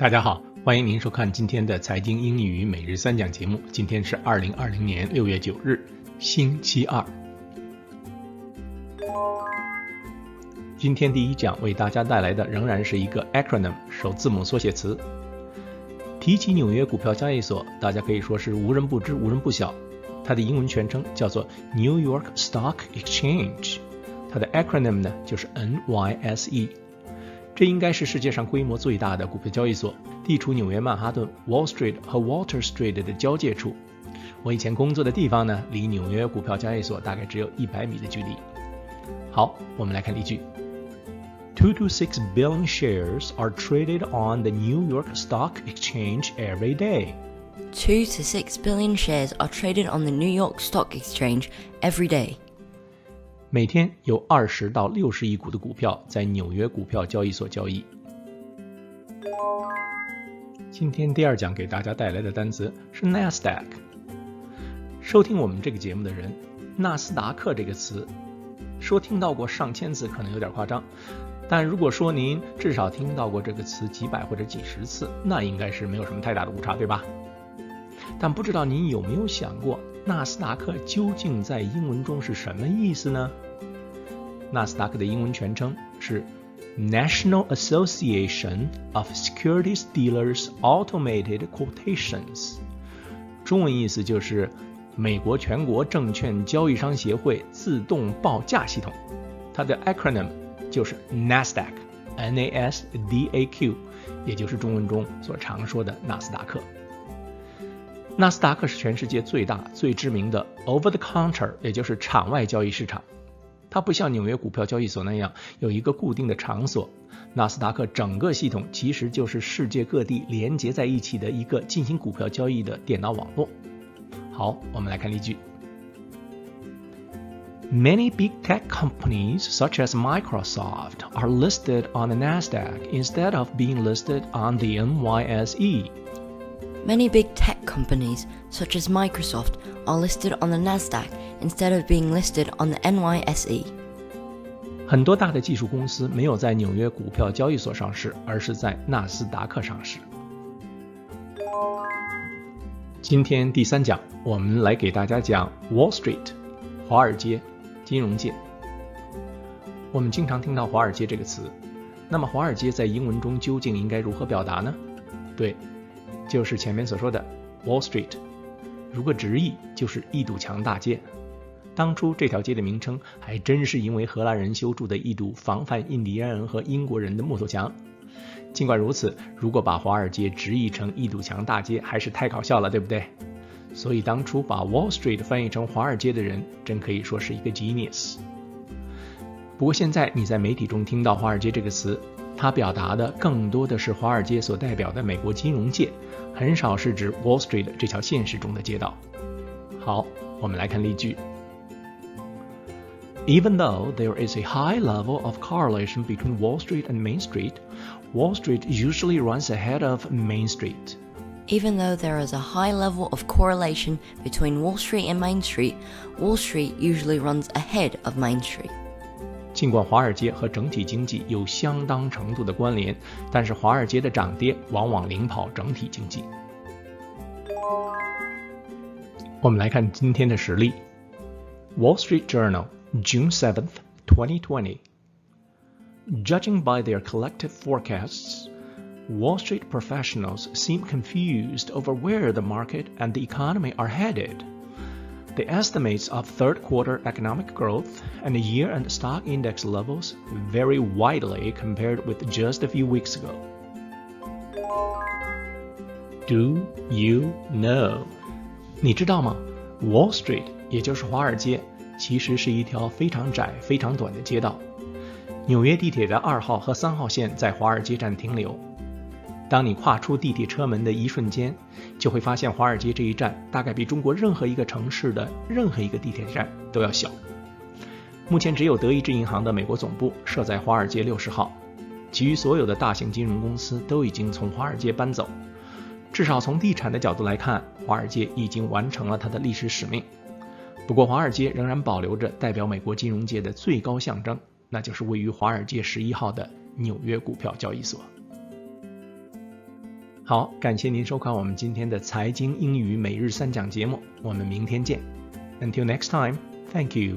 大家好，欢迎您收看今天的财经英语每日三讲节目。今天是二零二零年六月九日，星期二。今天第一讲为大家带来的仍然是一个 acronym 首字母缩写词。提起纽约股票交易所，大家可以说是无人不知、无人不晓。它的英文全称叫做 New York Stock Exchange，它的 acronym 呢就是 NYSE。这应该是世界上规模最大的股票交易所，地处纽约曼哈顿 Wall Street 和 Water Street 的交界处。我以前工作的地方呢，离纽约股票交易所大概只有一百米的距离。好，我们来看例句：Two to six billion shares are traded on the New York Stock Exchange every day. Two to six billion shares are traded on the New York Stock Exchange every day. 每天有二十到六十亿股的股票在纽约股票交易所交易。今天第二讲给大家带来的单词是 Nasdaq。收听我们这个节目的人，纳斯达克这个词，说听到过上千次可能有点夸张，但如果说您至少听到过这个词几百或者几十次，那应该是没有什么太大的误差，对吧？但不知道您有没有想过，纳斯达克究竟在英文中是什么意思呢？纳斯达克的英文全称是 National Association of Securities Dealers Automated Quotations，中文意思就是美国全国证券交易商协会自动报价系统。它的 acronym 就是 Nasdaq，N-A-S-D-A-Q，也就是中文中所常说的纳斯达克。纳斯达克是全世界最大、最知名的 over the counter，也就是场外交易市场。它不像纽约股票交易所那样有一个固定的场所，纳斯达克整个系统其实就是世界各地连接在一起的一个进行股票交易的电脑网络。好，我们来看例句。Many big tech companies, such as Microsoft, are listed on the Nasdaq instead of being listed on the NYSE. Many big tech companies, such as Microsoft, are listed on the Nasdaq instead of being listed on the NYSE. 很多大的技术公司没有在纽约股票交易所上市，而是在纳斯达克上市。今天第三讲，我们来给大家讲 Wall Street，华尔街，金融界。我们经常听到华尔街这个词，那么华尔街在英文中究竟应该如何表达呢？对。就是前面所说的 Wall Street，如果直译就是一堵墙大街。当初这条街的名称还真是因为荷兰人修筑的一堵防范印第安人和英国人的木头墙。尽管如此，如果把华尔街直译成一堵墙大街，还是太搞笑了，对不对？所以当初把 Wall Street 翻译成华尔街的人，真可以说是一个 genius。不过现在你在媒体中听到华尔街这个词。它表达的更多的是华尔街所代表的美国金融界，很少是指 Wall Street 这条现实中的街道。好，我们来看例句。Even though there is a high level of correlation between Wall Street and Main Street, Wall Street usually runs ahead of Main Street. Even though there is a high level of correlation between Wall Street and Main Street, Wall Street usually runs ahead of Main Street. 尽管华尔街和整体经济有相当程度的关联，但是华尔街的涨跌往往领跑整体经济。我们来看今天的实例，《Wall Street Journal》June seventh, twenty twenty. Judging by their collective forecasts, Wall Street professionals seem confused over where the market and the economy are headed. The estimates of third quarter economic growth and year end stock index levels vary widely compared with just a few weeks ago. Do you know？你知道吗？Wall Street，也就是华尔街，其实是一条非常窄、非常短的街道。纽约地铁的二号和三号线在华尔街站停留。 当你跨出地铁车门的一瞬间，就会发现华尔街这一站大概比中国任何一个城市的任何一个地铁站都要小。目前只有德意志银行的美国总部设在华尔街六十号，其余所有的大型金融公司都已经从华尔街搬走。至少从地产的角度来看，华尔街已经完成了它的历史使命。不过，华尔街仍然保留着代表美国金融界的最高象征，那就是位于华尔街十一号的纽约股票交易所。好，感谢您收看我们今天的财经英语每日三讲节目，我们明天见。Until next time, thank you.